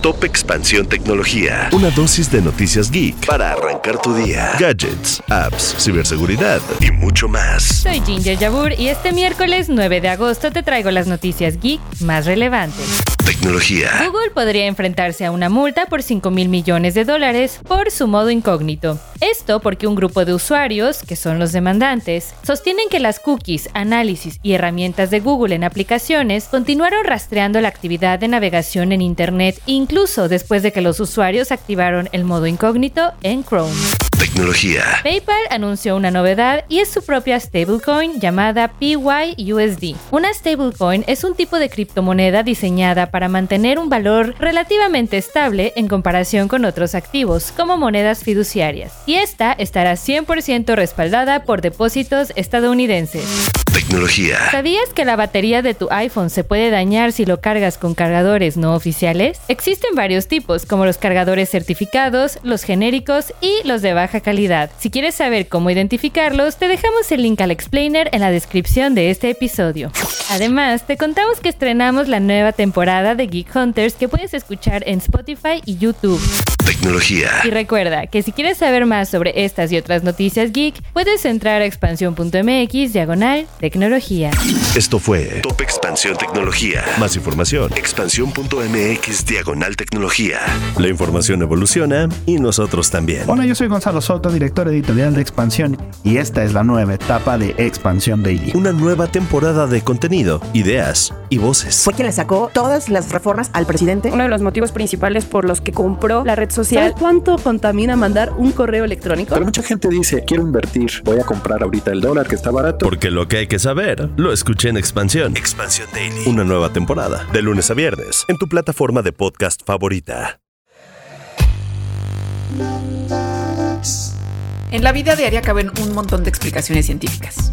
Top Expansión Tecnología. Una dosis de noticias geek para arrancar tu día. Gadgets, apps, ciberseguridad y mucho más. Soy Ginger Yabur y este miércoles 9 de agosto te traigo las noticias geek más relevantes. Tecnología. Google podría enfrentarse a una multa por 5 mil millones de dólares por su modo incógnito. Esto porque un grupo de usuarios, que son los demandantes, sostienen que las cookies, análisis y herramientas de Google en aplicaciones continuaron rastreando la actividad de navegación en Internet incluso después de que los usuarios activaron el modo incógnito en Chrome. Tecnología. PayPal anunció una novedad y es su propia stablecoin llamada PYUSD. Una stablecoin es un tipo de criptomoneda diseñada para mantener un valor relativamente estable en comparación con otros activos, como monedas fiduciarias, y esta estará 100% respaldada por depósitos estadounidenses. ¿Sabías que la batería de tu iPhone se puede dañar si lo cargas con cargadores no oficiales? Existen varios tipos, como los cargadores certificados, los genéricos y los de baja calidad. Si quieres saber cómo identificarlos, te dejamos el link al explainer en la descripción de este episodio. Además, te contamos que estrenamos la nueva temporada de Geek Hunters que puedes escuchar en Spotify y YouTube. Tecnología. Y recuerda que si quieres saber más sobre estas y otras noticias geek, puedes entrar a expansión.mx diagonal tecnología. Esto fue Top Expansión Tecnología. Más información. Expansión.mx diagonal tecnología. La información evoluciona y nosotros también. Hola, yo soy Gonzalo Soto, director editorial de Expansión, y esta es la nueva etapa de Expansión Daily. Una nueva temporada de contenido, ideas y voces. Fue quien le sacó todas las reformas al presidente. Uno de los motivos principales por los que compró la red social. ¿Sabes cuánto contamina mandar un correo electrónico? Pero mucha gente dice, quiero invertir, voy a comprar ahorita el dólar que está barato. Porque lo que hay que saber, lo escuché en Expansión. Expansión Daily. Una nueva temporada, de lunes a viernes, en tu plataforma de podcast favorita. En la vida diaria caben un montón de explicaciones científicas.